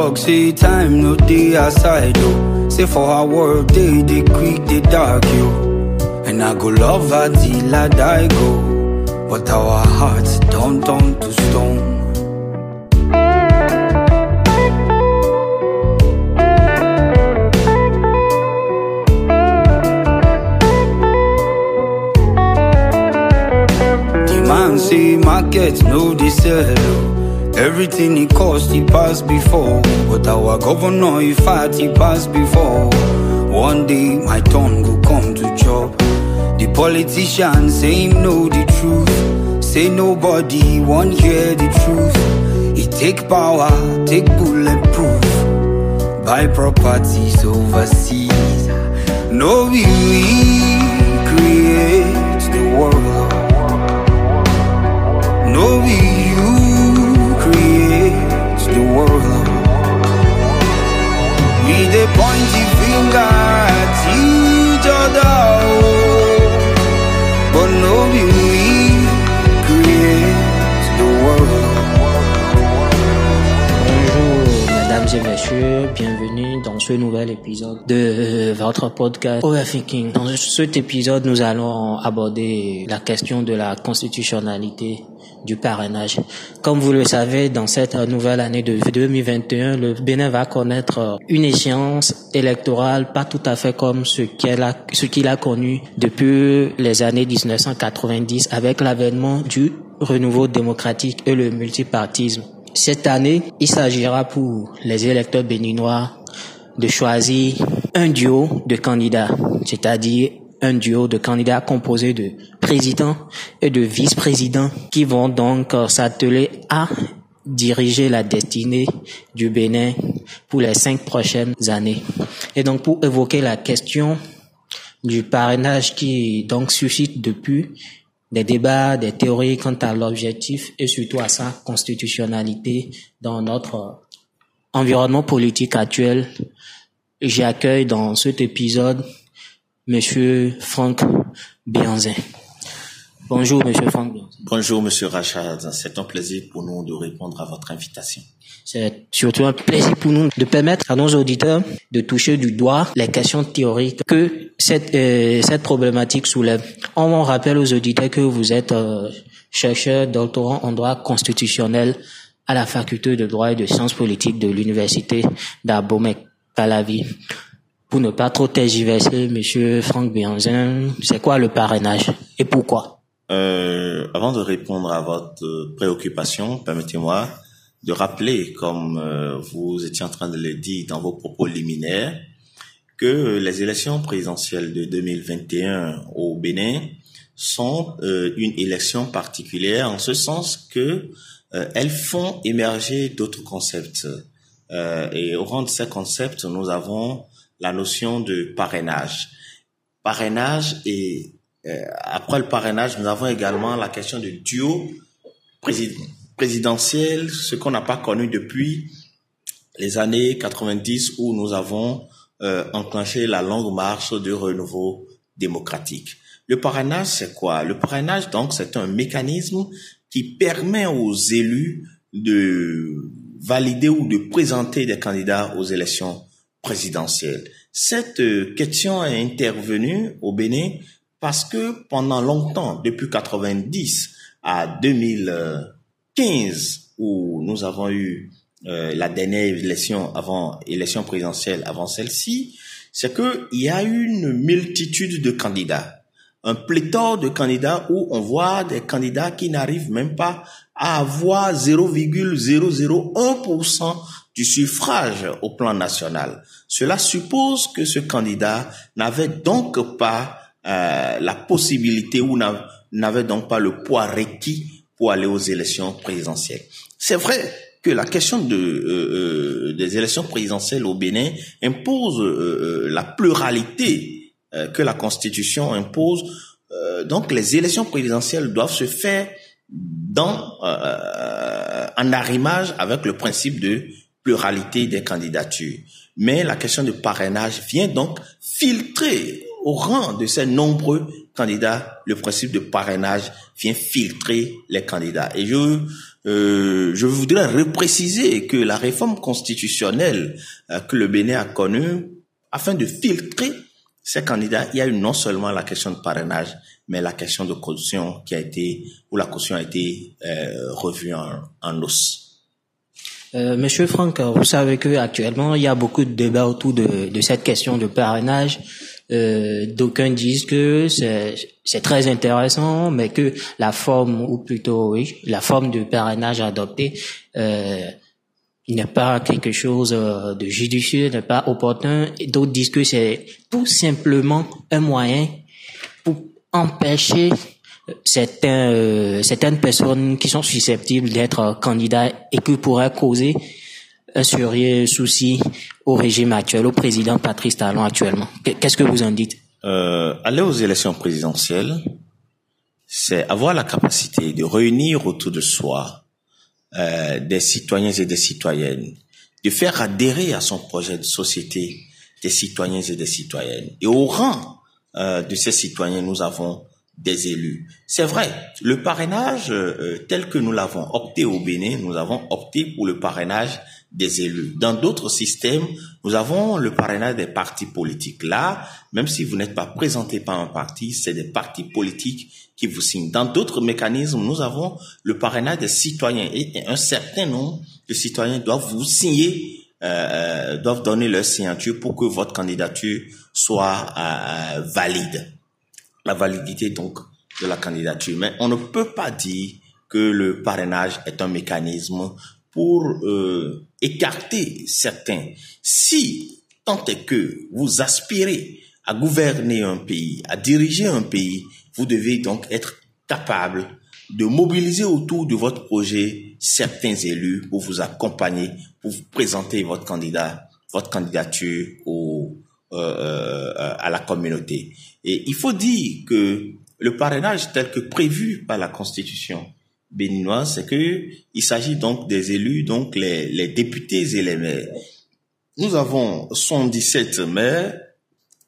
talk, say time no day aside, yo. Say for our work, they, they quick, they dark, yo. And I go love her till I die, go. But our hearts don't turn to stone. The man say market no dey sell. Oh. Everything he cost he passed before. But our governor he fat he passed before. One day my turn will come to chop. The politician say him know the truth. Say nobody won't hear the truth. He take power, take bulletproof. Buy properties overseas. No we, ce nouvel épisode de votre podcast Overthinking. Dans cet épisode, nous allons aborder la question de la constitutionnalité du parrainage. Comme vous le savez, dans cette nouvelle année de 2021, le Bénin va connaître une échéance électorale pas tout à fait comme ce qu'il a connu depuis les années 1990 avec l'avènement du renouveau démocratique et le multipartisme. Cette année, il s'agira pour les électeurs béninois de choisir un duo de candidats, c'est-à-dire un duo de candidats composé de présidents et de vice-présidents qui vont donc euh, s'atteler à diriger la destinée du Bénin pour les cinq prochaines années. Et donc pour évoquer la question du parrainage qui donc suscite depuis des débats, des théories quant à l'objectif et surtout à sa constitutionnalité dans notre environnement politique actuel. J'accueille dans cet épisode Monsieur Franck Bianzin. Bonjour Monsieur Franck Bianzin. Bonjour, Monsieur Rachad. C'est un plaisir pour nous de répondre à votre invitation. C'est surtout un plaisir pour nous de permettre à nos auditeurs de toucher du doigt les questions théoriques que cette, euh, cette problématique soulève. On rappelle aux auditeurs que vous êtes euh, chercheur doctorant en droit constitutionnel à la faculté de droit et de sciences politiques de l'université d'Abomey-Calavi. Pour ne pas trop tergiverser, Monsieur Franck Bianzin, c'est quoi le parrainage et pourquoi? Euh, avant de répondre à votre euh, préoccupation, permettez-moi de rappeler, comme euh, vous étiez en train de le dire dans vos propos liminaires, que les élections présidentielles de 2021 au Bénin sont une élection particulière en ce sens que elles font émerger d'autres concepts. Euh, et au rang de ces concepts, nous avons la notion de parrainage. Parrainage et euh, après le parrainage, nous avons également la question du duo présid- présidentiel, ce qu'on n'a pas connu depuis les années 90 où nous avons euh, enclenché la longue marche du renouveau démocratique. Le parrainage, c'est quoi? Le parrainage, donc, c'est un mécanisme qui permet aux élus de valider ou de présenter des candidats aux élections présidentielles. Cette euh, question est intervenue au Bénin parce que pendant longtemps, depuis 90 à 2015, où nous avons eu euh, la dernière élection avant élection présidentielle avant celle-ci, c'est que il y a une multitude de candidats, un pléthore de candidats où on voit des candidats qui n'arrivent même pas à avoir 0,001% du suffrage au plan national. Cela suppose que ce candidat n'avait donc pas euh, la possibilité ou n'a- n'avait donc pas le poids requis pour aller aux élections présidentielles. C'est vrai que la question euh, euh, des élections présidentielles au Bénin impose la pluralité euh, que la Constitution impose. Euh, donc les élections présidentielles doivent se faire dans euh, en arrimage avec le principe de pluralité des candidatures. Mais la question de parrainage vient donc filtrer au rang de ces nombreux candidats, le principe de parrainage vient filtrer les candidats. Et je euh, je voudrais repréciser que la réforme constitutionnelle euh, que le Bénin a connue, afin de filtrer ces candidats, il y a eu non seulement la question de parrainage, mais la question de caution qui a été, où la caution a été euh, revue en, en os. Euh, Monsieur Franck, vous savez que actuellement il y a beaucoup de débats autour de, de cette question de parrainage. Euh, D'aucuns disent que c'est très intéressant, mais que la forme, ou plutôt oui, la forme de parrainage adoptée euh, n'est pas quelque chose euh, de judicieux, n'est pas opportun. D'autres disent que c'est tout simplement un moyen pour empêcher certains, euh, certaines personnes qui sont susceptibles d'être candidats et qui pourraient causer un sérieux souci au régime actuel, au président Patrice Talon actuellement. Qu'est-ce que vous en dites? Euh, Aller aux élections présidentielles, c'est avoir la capacité de réunir autour de soi euh, des citoyens et des citoyennes, de faire adhérer à son projet de société des citoyens et des citoyennes. Et au rang euh, de ces citoyens, nous avons des élus. C'est vrai, le parrainage euh, tel que nous l'avons opté au Bénin, nous avons opté pour le parrainage des élus. Dans d'autres systèmes, nous avons le parrainage des partis politiques. Là, même si vous n'êtes pas présenté par un parti, c'est des partis politiques vous signent. Dans d'autres mécanismes, nous avons le parrainage des citoyens et un certain nombre de citoyens doivent vous signer euh, doivent donner leur signature pour que votre candidature soit euh, valide la validité donc de la candidature. Mais on ne peut pas dire que le parrainage est un mécanisme pour euh, écarter certains. Si tant est que vous aspirez à gouverner un pays, à diriger un pays, vous devez donc être capable de mobiliser autour de votre projet certains élus pour vous accompagner, pour présenter votre candidat, votre candidature euh, euh, à la communauté. Et il faut dire que le parrainage tel que prévu par la Constitution béninoise, c'est que il s'agit donc des élus, donc les députés et les maires. Nous avons 117 maires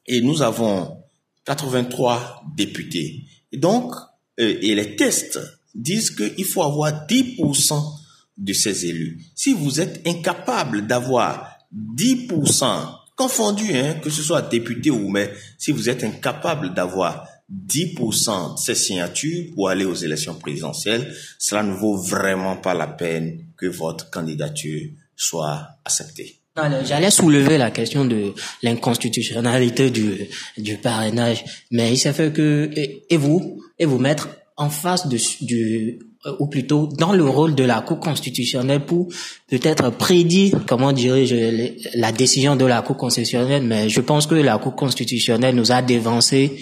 et nous avons 83 députés. Et donc, euh, et les tests disent qu'il faut avoir 10% de ces élus. Si vous êtes incapable d'avoir 10% confondu, hein, que ce soit député ou mais si vous êtes incapable d'avoir 10% de ces signatures pour aller aux élections présidentielles, cela ne vaut vraiment pas la peine que votre candidature soit acceptée. J'allais soulever la question de l'inconstitutionnalité du, du parrainage, mais il s'est fait que, et, vous, et vous mettre en face de, du, euh, ou plutôt dans le rôle de la Cour constitutionnelle pour peut-être prédire, comment dirais-je, la décision de la Cour constitutionnelle, mais je pense que la Cour constitutionnelle nous a dévancé,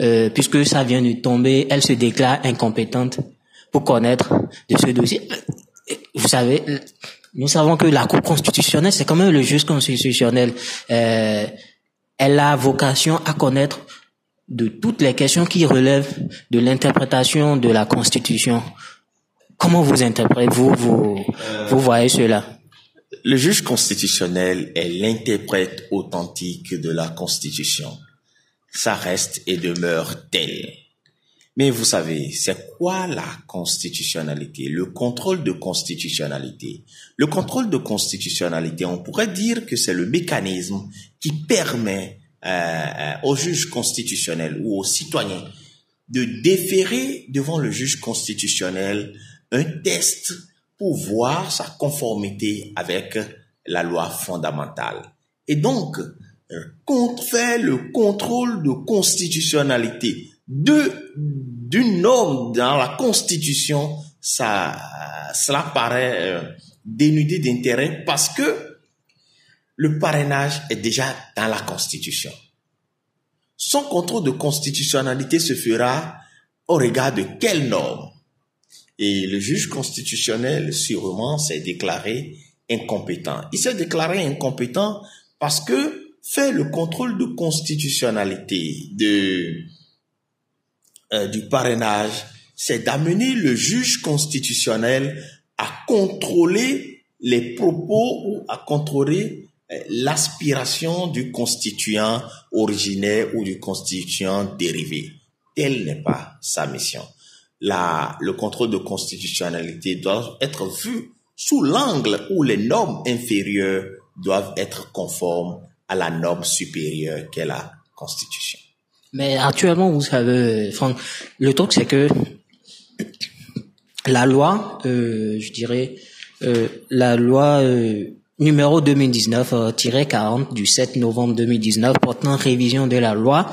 euh, puisque ça vient de tomber, elle se déclare incompétente pour connaître de ce dossier. Vous savez, nous savons que la Cour constitutionnelle, c'est quand même le juge constitutionnel. Euh, elle a vocation à connaître de toutes les questions qui relèvent de l'interprétation de la Constitution. Comment vous interprétez, vous, vous, vous voyez cela? Le juge constitutionnel est l'interprète authentique de la Constitution. Ça reste et demeure tel. Mais vous savez, c'est quoi la constitutionnalité? Le contrôle de constitutionnalité. Le contrôle de constitutionnalité, on pourrait dire que c'est le mécanisme qui permet euh, au juge constitutionnel ou aux citoyens de déférer devant le juge constitutionnel un test pour voir sa conformité avec la loi fondamentale. Et donc, faire le contrôle de constitutionnalité de d'une norme dans la Constitution, ça, cela paraît euh, dénudé d'intérêt parce que le parrainage est déjà dans la Constitution. Son contrôle de constitutionnalité se fera au regard de quelle norme et le juge constitutionnel, sûrement, s'est déclaré incompétent. Il s'est déclaré incompétent parce que fait le contrôle de constitutionnalité de, euh, du parrainage, c'est d'amener le juge constitutionnel à contrôler les propos ou à contrôler l'aspiration du constituant originaire ou du constituant dérivé. Telle n'est pas sa mission. Le contrôle de constitutionnalité doit être vu sous l'angle où les normes inférieures doivent être conformes à la norme supérieure qu'est la Constitution. Mais actuellement, vous savez, Franck, le truc c'est que la loi, euh, je dirais, euh, la loi euh, numéro 2019-40 du 7 novembre 2019 portant révision de la loi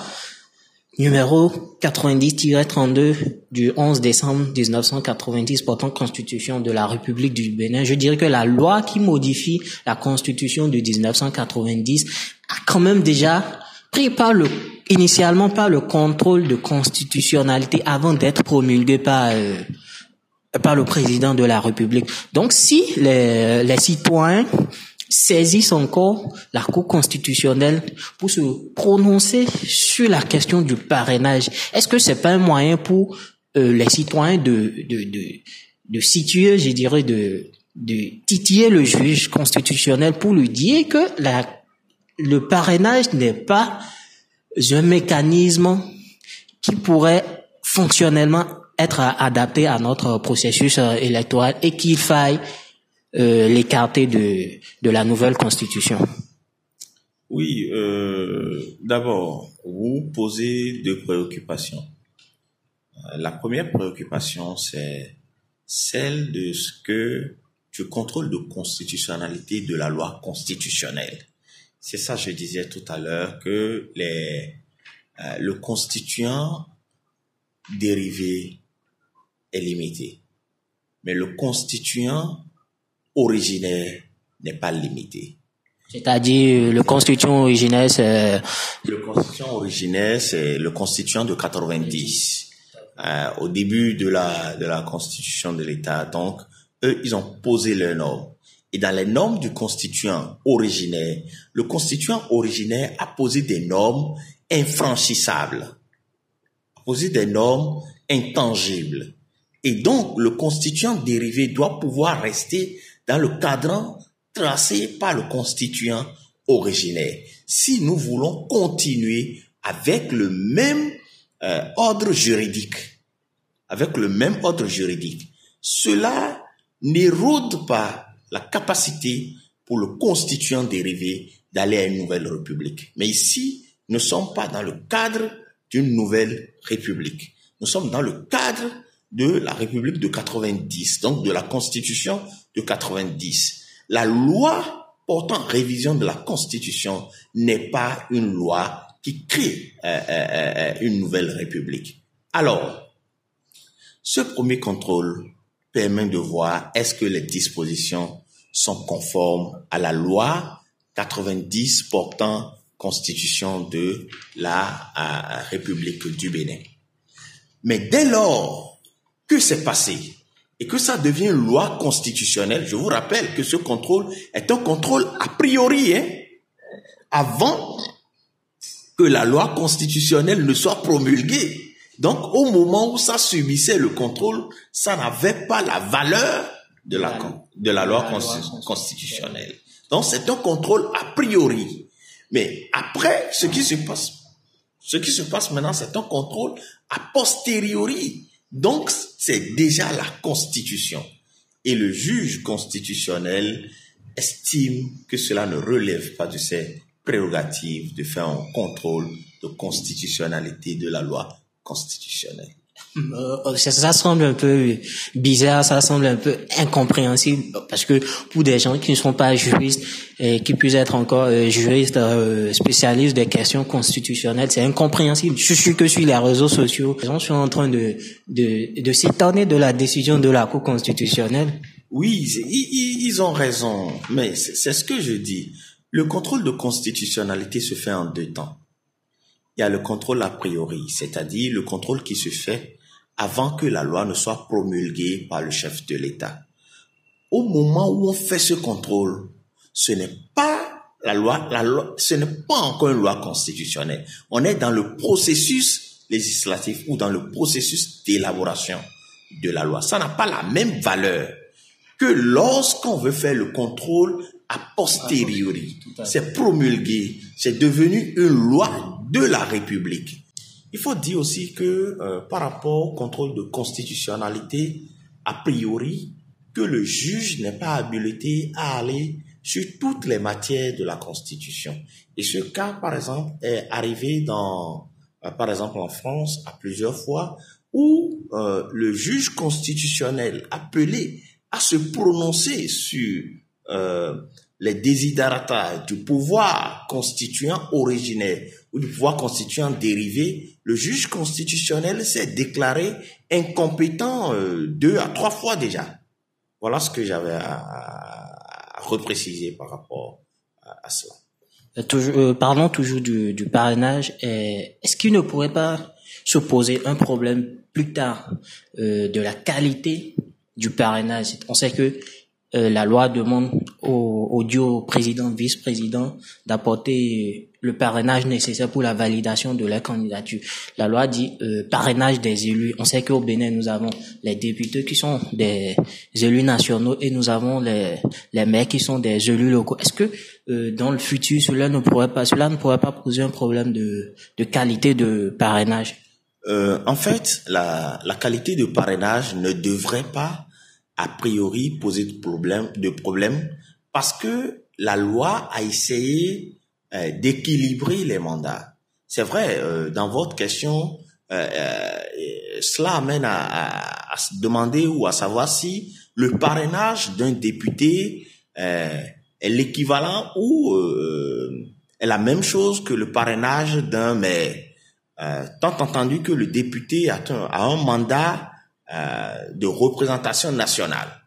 numéro 90-32 du 11 décembre 1990 portant constitution de la République du Bénin. Je dirais que la loi qui modifie la constitution de 1990 a quand même déjà pris par le initialement par le contrôle de constitutionnalité avant d'être promulguée par euh, par le président de la République. Donc si les, les citoyens saisissent encore la Cour constitutionnelle pour se prononcer sur la question du parrainage, est-ce que c'est pas un moyen pour euh, les citoyens de, de, de, de situer, je dirais, de, de titiller le juge constitutionnel pour lui dire que la, le parrainage n'est pas un mécanisme qui pourrait fonctionnellement être adapté à notre processus euh, électoral et qu'il faille euh, l'écarter de, de la nouvelle constitution Oui, euh, d'abord, vous posez deux préoccupations. Euh, la première préoccupation, c'est celle de ce que tu contrôles de constitutionnalité de la loi constitutionnelle. C'est ça, je disais tout à l'heure, que les, euh, le constituant dérivé est limité. Mais le constituant originaire n'est pas limité. C'est-à-dire le constituant originaire, c'est... Le constituant originaire, c'est le constituant de 90. Euh, au début de la, de la constitution de l'État, donc, eux, ils ont posé leurs normes. Et dans les normes du constituant originaire, le constituant originaire a posé des normes infranchissables, a posé des normes intangibles. Et donc, le constituant dérivé doit pouvoir rester dans le cadran tracé par le constituant originaire. Si nous voulons continuer avec le même euh, ordre juridique, avec le même ordre juridique, cela n'érode pas la capacité pour le constituant dérivé d'aller à une nouvelle république. Mais ici, nous ne sommes pas dans le cadre d'une nouvelle république. Nous sommes dans le cadre de la République de 90, donc de la Constitution de 90. La loi portant révision de la Constitution n'est pas une loi qui crée euh, euh, euh, une nouvelle République. Alors, ce premier contrôle permet de voir est-ce que les dispositions sont conformes à la loi 90 portant constitution de la République du Bénin. Mais dès lors que c'est passé et que ça devient loi constitutionnelle, je vous rappelle que ce contrôle est un contrôle a priori, hein, avant que la loi constitutionnelle ne soit promulguée. Donc, au moment où ça subissait le contrôle, ça n'avait pas la valeur de la, de la loi constitutionnelle. Donc, c'est un contrôle a priori. Mais après, ce qui se passe, ce qui se passe maintenant, c'est un contrôle a posteriori. Donc, c'est déjà la Constitution. Et le juge constitutionnel estime que cela ne relève pas de ses prérogatives de faire un contrôle de constitutionnalité de la loi constitutionnelle. Euh, ça, semble un peu bizarre, ça semble un peu incompréhensible parce que pour des gens qui ne sont pas juristes et qui puissent être encore euh, juristes euh, spécialistes des questions constitutionnelles, c'est incompréhensible. Je suis que sur les réseaux sociaux, les gens sont en train de de, de s'étonner de la décision de la Cour constitutionnelle. Oui, ils ont raison, mais c'est ce que je dis. Le contrôle de constitutionnalité se fait en deux temps. Il y a le contrôle a priori, c'est-à-dire le contrôle qui se fait avant que la loi ne soit promulguée par le chef de l'État. Au moment où on fait ce contrôle, ce n'est pas la loi, la loi, ce n'est pas encore une loi constitutionnelle. On est dans le processus législatif ou dans le processus d'élaboration de la loi. Ça n'a pas la même valeur que lorsqu'on veut faire le contrôle a posteriori. C'est promulgué. C'est devenu une loi de la République. Il faut dire aussi que euh, par rapport au contrôle de constitutionnalité, a priori, que le juge n'est pas habilité à aller sur toutes les matières de la Constitution. Et ce cas, par exemple, est arrivé dans, euh, par exemple, en France, à plusieurs fois, où euh, le juge constitutionnel appelé à se prononcer sur euh, les désiderata du pouvoir constituant originaire ou du pouvoir constituant dérivé, le juge constitutionnel s'est déclaré incompétent euh, deux à trois fois déjà. Voilà ce que j'avais à, repréciser par rapport à, cela. Euh, euh, parlons toujours du, parrainage. Est-ce qu'il ne pourrait pas se poser un problème plus tard de la qualité du parrainage? On sait que la loi demande au, au duo président, vice-président d'apporter le parrainage nécessaire pour la validation de leur candidature. La loi dit euh, parrainage des élus. On sait qu'au Bénin, nous avons les députés qui sont des élus nationaux et nous avons les, les maires qui sont des élus locaux. Est-ce que euh, dans le futur, cela ne pourrait pas, cela ne pourrait pas poser un problème de, de qualité de parrainage? Euh, En fait, la, la qualité de parrainage ne devrait pas a priori poser de problèmes de problème parce que la loi a essayé euh, d'équilibrer les mandats. C'est vrai, euh, dans votre question, euh, cela amène à, à, se demander ou à savoir si le parrainage d'un député est l'équivalent ou est la même chose que le parrainage d'un maire. tant entendu que le député a a un mandat euh, de représentation nationale.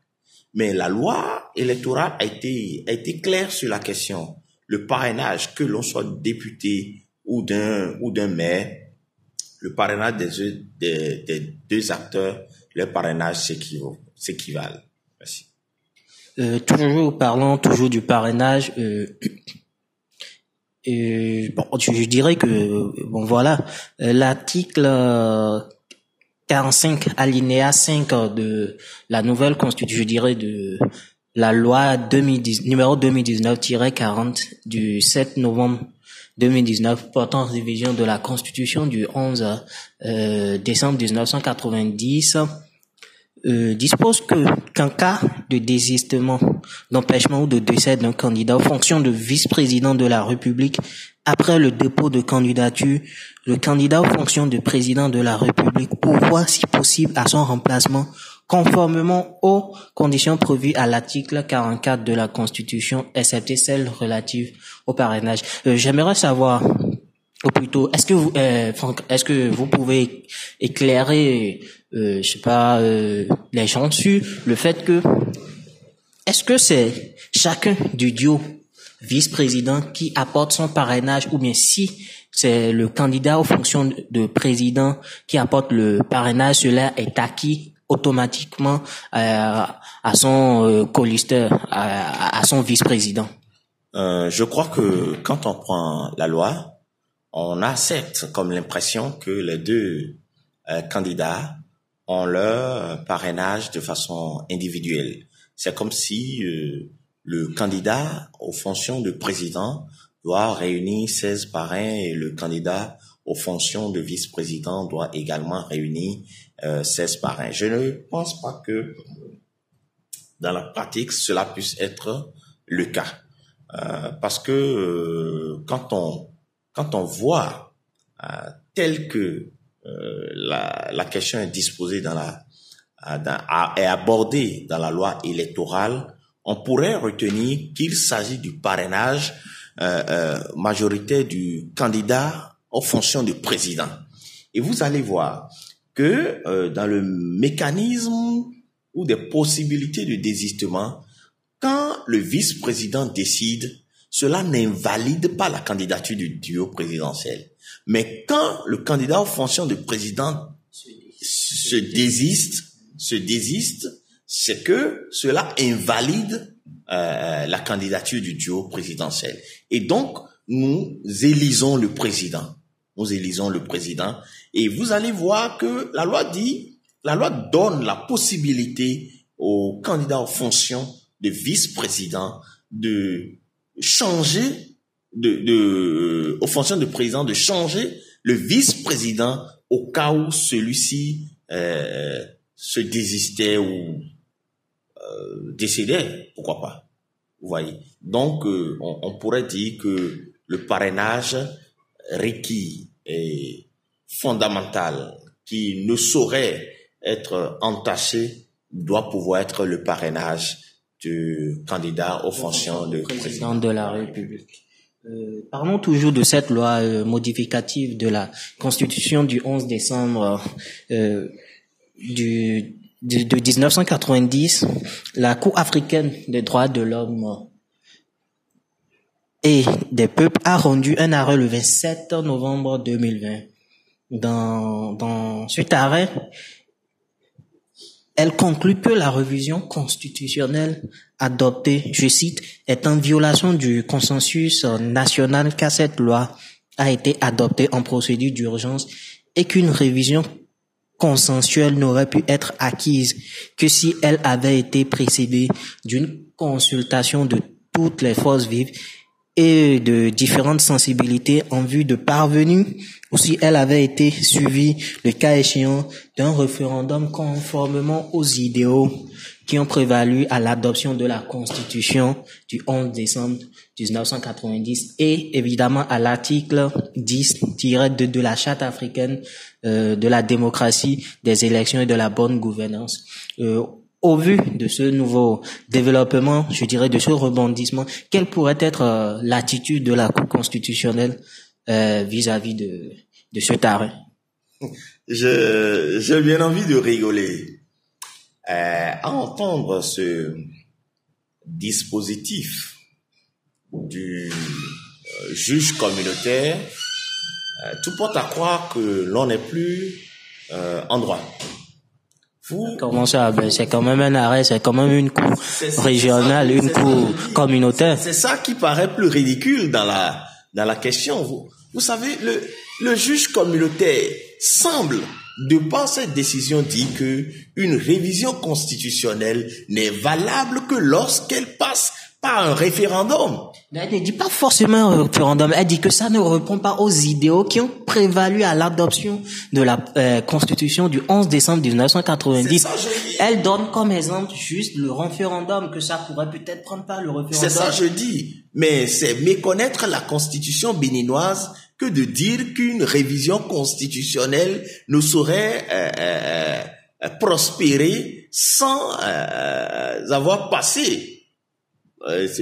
Mais la loi électorale a été, a été claire sur la question. Le parrainage, que l'on soit député ou d'un ou d'un maire, le parrainage des, des, des deux acteurs, le parrainage s'équivalent. Merci. Euh, toujours parlant toujours du parrainage, euh, euh, bon, je, dirais que bon voilà, euh, l'article 45 alinéa 5 de la nouvelle constitution, je dirais de la loi 2010, numéro 2019-40 du 7 novembre 2019 portant révision de la constitution du 11 euh, décembre 1990 euh, dispose que qu'en cas de désistement, d'empêchement ou de décès d'un candidat en fonction de vice-président de la République après le dépôt de candidature, le candidat en fonction de président de la République pourvoit si possible à son remplacement conformément aux conditions prévues à l'article 44 de la Constitution, excepté celles relatives au parrainage. Euh, j'aimerais savoir, plutôt, est-ce que vous, euh, est-ce que vous pouvez éclairer, euh, je sais pas, euh, les gens sur le fait que, est-ce que c'est chacun du duo vice-président qui apporte son parrainage ou bien si c'est le candidat aux fonctions de président qui apporte le parrainage, cela est acquis automatiquement à son colisteur, à, son vice-président? Je crois que quand on prend la loi, on a certes comme l'impression que les deux euh, candidats ont leur parrainage de façon individuelle. C'est comme si le candidat aux fonctions de président doit réunir 16 parrains et le candidat aux fonctions de vice-président doit également réunir euh, 16 parrains. Je ne pense pas que dans la pratique cela puisse être le cas euh, parce que euh, quand on quand on voit euh, tel que euh, la, la question est disposée dans la dans, est abordée dans la loi électorale on pourrait retenir qu'il s'agit du parrainage euh, euh, majoritaire du candidat aux fonctions de président. Et vous allez voir que euh, dans le mécanisme ou des possibilités de désistement, quand le vice-président décide, cela n'invalide pas la candidature du duo présidentiel. Mais quand le candidat aux fonctions de président se désiste, se désiste, c'est que cela invalide euh, la candidature du duo présidentiel. Et donc, nous élisons le président. Nous élisons le président. Et vous allez voir que la loi dit, la loi donne la possibilité aux candidats aux fonctions de vice-président de changer, de, de, aux fonctions de président, de changer le vice-président au cas où celui-ci euh, se désistait ou euh, décédait, pourquoi pas. Vous voyez. Donc, euh, on, pourrait dire que le parrainage requis et fondamental qui ne saurait être entaché doit pouvoir être le parrainage du candidat aux fonctions de président de la République. Euh, parlons toujours de cette loi euh, modificative de la Constitution du 11 décembre euh, du, de, de 1990. La Cour africaine des droits de l'homme et des peuples a rendu un arrêt le 27 novembre 2020. Dans, dans cet arrêt, elle conclut que la révision constitutionnelle adoptée, je cite, est en violation du consensus national car cette loi a été adoptée en procédure d'urgence et qu'une révision consensuelle n'aurait pu être acquise que si elle avait été précédée d'une consultation de toutes les forces vives et de différentes sensibilités en vue de parvenir ou si elle avait été suivie, le cas échéant, d'un référendum conformément aux idéaux qui ont prévalu à l'adoption de la Constitution du 11 décembre 1990 et évidemment à l'article 10-2 de la Charte africaine euh, de la démocratie, des élections et de la bonne gouvernance. Euh, au vu de ce nouveau développement, je dirais de ce rebondissement, quelle pourrait être euh, l'attitude de la Cour constitutionnelle euh, vis-à-vis de, cet arrêt J'ai bien envie de rigoler euh, à entendre ce dispositif du juge communautaire. tout porte à croire que l'on n'est plus en droit. Comment ça ben, C'est quand même un arrêt, c'est quand même une cour régionale, une cour communautaire. C'est ça qui paraît plus ridicule dans la dans la question. Vous, vous savez, le, le juge communautaire semble, de par cette décision, dire que une révision constitutionnelle n'est valable que lorsqu'elle passe un référendum. Elle ne dit pas forcément un référendum. Elle dit que ça ne répond pas aux idéaux qui ont prévalu à l'adoption de la euh, Constitution du 11 décembre 1990. Elle donne comme exemple juste le référendum que ça pourrait peut-être prendre par le référendum. C'est ça je dis. Mais c'est méconnaître la Constitution béninoise que de dire qu'une révision constitutionnelle ne saurait euh, euh, prospérer sans avoir passé euh,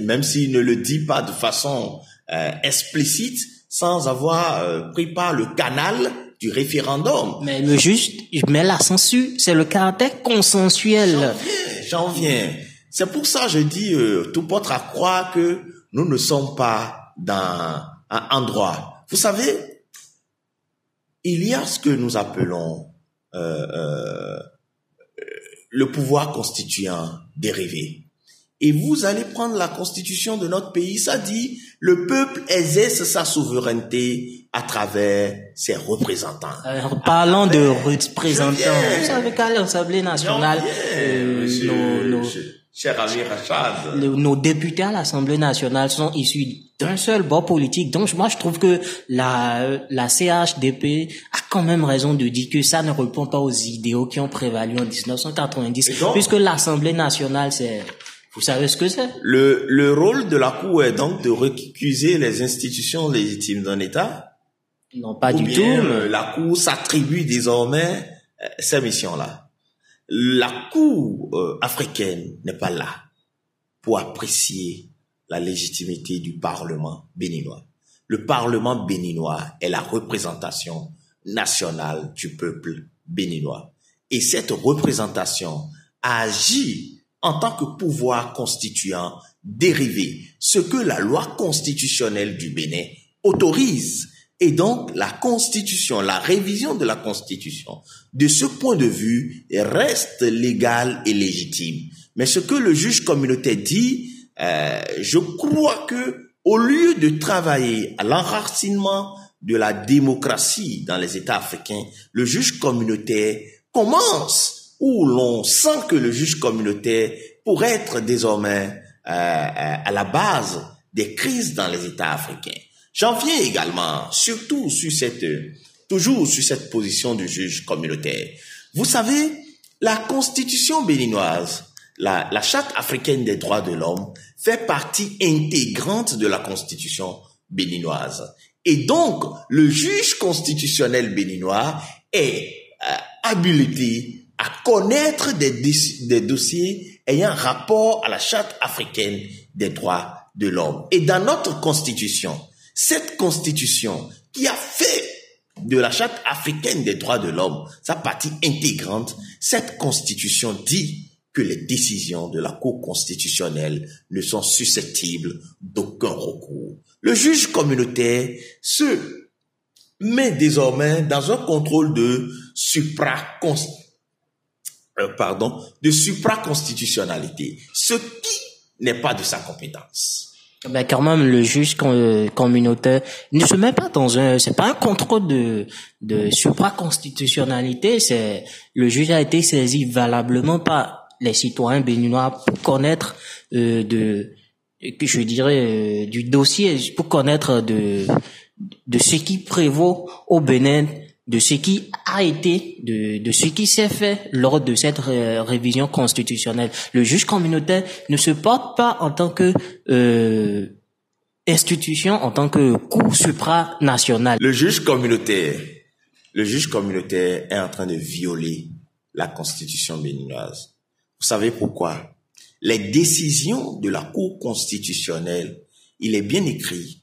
même s'il ne le dit pas de façon euh, explicite, sans avoir euh, pris part le canal du référendum. Mais le juste, met la censure, c'est le caractère consensuel. J'en viens, j'en viens. C'est pour ça que je dis, tout porte à croire que nous ne sommes pas dans un endroit. Vous savez, il y a ce que nous appelons le pouvoir constituant dérivé et vous allez prendre la constitution de notre pays, ça dit le peuple exerce sa souveraineté à travers ses représentants. Alors, parlons de représentants, vous savez qu'à l'Assemblée nationale, euh, nos, nos, cher ami Rachad, nos députés à l'Assemblée nationale sont issus d'un seul bord politique. Donc moi je trouve que la la CHDP a quand même raison de dire que ça ne répond pas aux idéaux qui ont prévalu en 1990, puisque l'Assemblée nationale c'est vous savez ce que c'est? Le, le rôle de la Cour est donc de récuser les institutions légitimes d'un État Non, pas du bien, tout. La Cour s'attribue désormais euh, ces missions-là. La Cour euh, africaine n'est pas là pour apprécier la légitimité du Parlement béninois. Le Parlement béninois est la représentation nationale du peuple béninois. Et cette représentation agit en tant que pouvoir constituant dérivé, ce que la loi constitutionnelle du Bénin autorise. Et donc, la constitution, la révision de la constitution, de ce point de vue, reste légale et légitime. Mais ce que le juge communautaire dit, euh, je crois que au lieu de travailler à l'enracinement de la démocratie dans les États africains, le juge communautaire commence où l'on sent que le juge communautaire pourrait être désormais à la base des crises dans les États africains. J'en viens également, surtout sur cette, toujours sur cette position du juge communautaire. Vous savez, la constitution béninoise, la, la charte africaine des droits de l'homme, fait partie intégrante de la constitution béninoise. Et donc, le juge constitutionnel béninois est euh, habilité à connaître des, dossiers ayant rapport à la charte africaine des droits de l'homme. Et dans notre constitution, cette constitution qui a fait de la charte africaine des droits de l'homme sa partie intégrante, cette constitution dit que les décisions de la Cour constitutionnelle ne sont susceptibles d'aucun recours. Le juge communautaire se met désormais dans un contrôle de supra euh, pardon, de supraconstitutionnalité, ce qui n'est pas de sa compétence. Ben quand même, le juge euh, communautaire ne se met pas dans un, c'est pas un contrôle de de supraconstitutionnalité. C'est le juge a été saisi valablement par les citoyens béninois pour connaître euh, de, je dirais, euh, du dossier, pour connaître de de ce qui prévaut au Bénin de ce qui a été, de, de ce qui s'est fait lors de cette révision constitutionnelle. Le juge communautaire ne se porte pas en tant que euh, institution, en tant que cour supranational. Le juge communautaire, le juge communautaire est en train de violer la constitution béninoise. Vous savez pourquoi? Les décisions de la cour constitutionnelle, il est bien écrit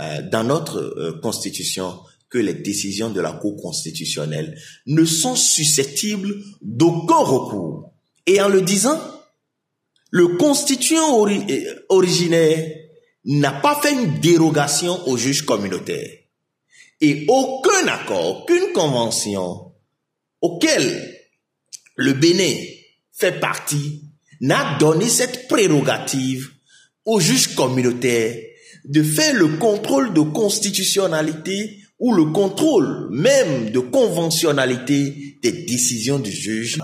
euh, dans notre euh, constitution que les décisions de la Cour constitutionnelle ne sont susceptibles d'aucun recours. Et en le disant, le constituant originaire n'a pas fait une dérogation au juge communautaire. Et aucun accord, aucune convention auquel le Bénin fait partie n'a donné cette prérogative au juge communautaire de faire le contrôle de constitutionnalité ou le contrôle même de conventionnalité des décisions du juge.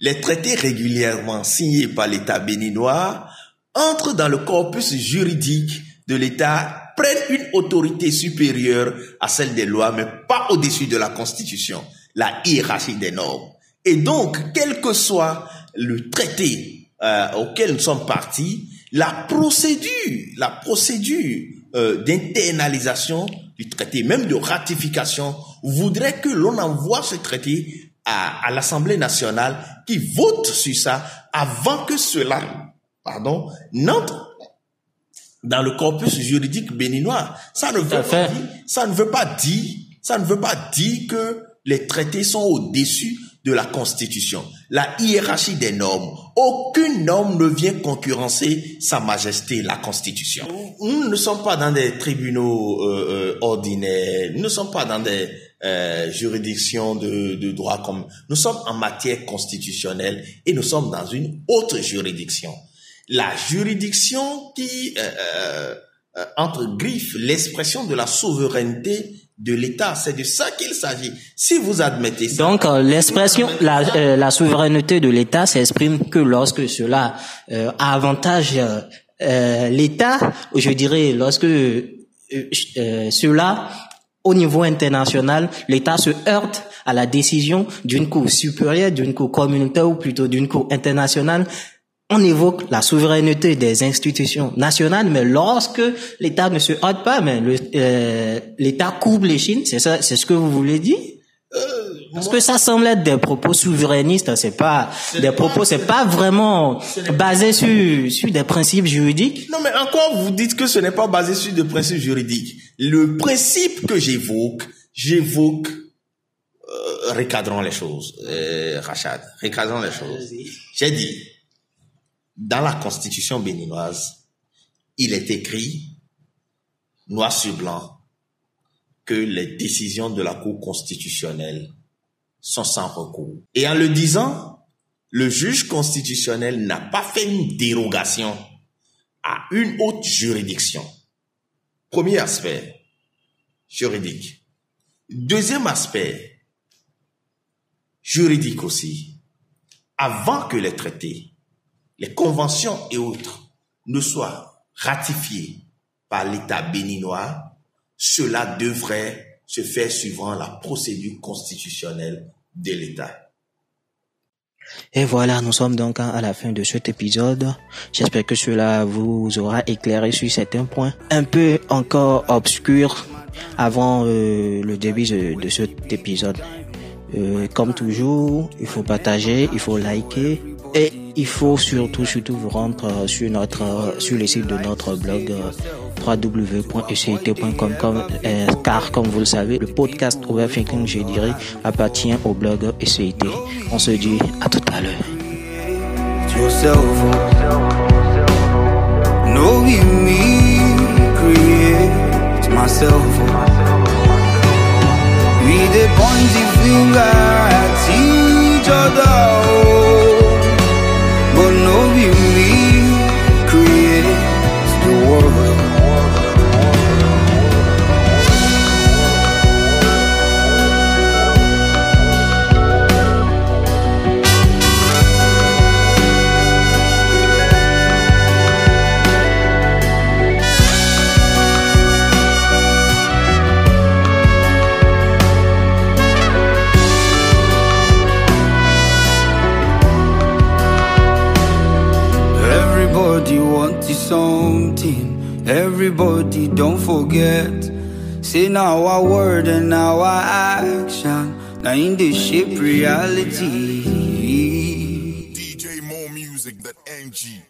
Les traités régulièrement signés par l'État béninois entrent dans le corpus juridique de l'État, prennent une autorité supérieure à celle des lois, mais pas au-dessus de la Constitution, la hiérarchie des normes. Et donc, quel que soit le traité euh, auquel nous sommes partis, la procédure, la procédure euh, d'internalisation traité, même de ratification, voudrait que l'on envoie ce traité à, à l'Assemblée nationale qui vote sur ça avant que cela, pardon, n'entre dans le corpus juridique béninois. Ça ne veut pas dire, ça ne veut pas dire, ça ne veut pas dire que les traités sont au-dessus de la Constitution, la hiérarchie des normes. Aucune norme ne vient concurrencer Sa Majesté, la Constitution. Nous ne sommes pas dans des tribunaux euh, euh, ordinaires, nous ne sommes pas dans des euh, juridictions de, de droit comme... Nous sommes en matière constitutionnelle et nous sommes dans une autre juridiction. La juridiction qui, entre griffes, l'expression de la souveraineté de l'État. C'est de ça qu'il s'agit. Si vous admettez ça. Donc euh, l'expression, la, euh, la, souveraineté de l'État s'exprime que lorsque cela euh, avantage l'État, je dirais lorsque cela au niveau international, l'État se heurte à la décision d'une cour supérieure, d'une cour communautaire ou plutôt d'une cour internationale on évoque la souveraineté des institutions nationales, mais lorsque l'État ne se hâte pas, mais euh, l'État couvre les Chines, c'est ça, c'est ce que vous voulez dire? Euh, Parce que ça semble être des propos souverainistes, c'est pas des propos, c'est pas vraiment basé sur sur des principes juridiques. Non, mais encore vous dites que ce n'est pas basé sur des principes juridiques. Le principe que j'évoque, j'évoque euh, recadrons les choses, euh, Rachad, recadrons les choses. J'ai dit dans la constitution béninoise, il est écrit, noir sur blanc, que les décisions de la Cour constitutionnelle sont sans recours. Et en le disant, le juge constitutionnel n'a pas fait une dérogation à une autre juridiction. Premier aspect, juridique. Deuxième aspect, juridique aussi. Avant que les traités les conventions et autres ne soit ratifié par l'État béninois, cela devrait se faire suivant la procédure constitutionnelle de l'État. Et voilà, nous sommes donc à la fin de cet épisode. J'espère que cela vous aura éclairé sur certains points un peu encore obscurs avant euh, le début de, cet épisode. Euh, comme toujours, il faut partager, il faut liker et il faut surtout surtout vous rendre sur notre sur le site de notre blog euh, car comme vous le savez, le podcast Overthinking, je dirais, appartient au blog ECIT. On se dit à tout à l'heure. In the shape reality. DJ more music that NG.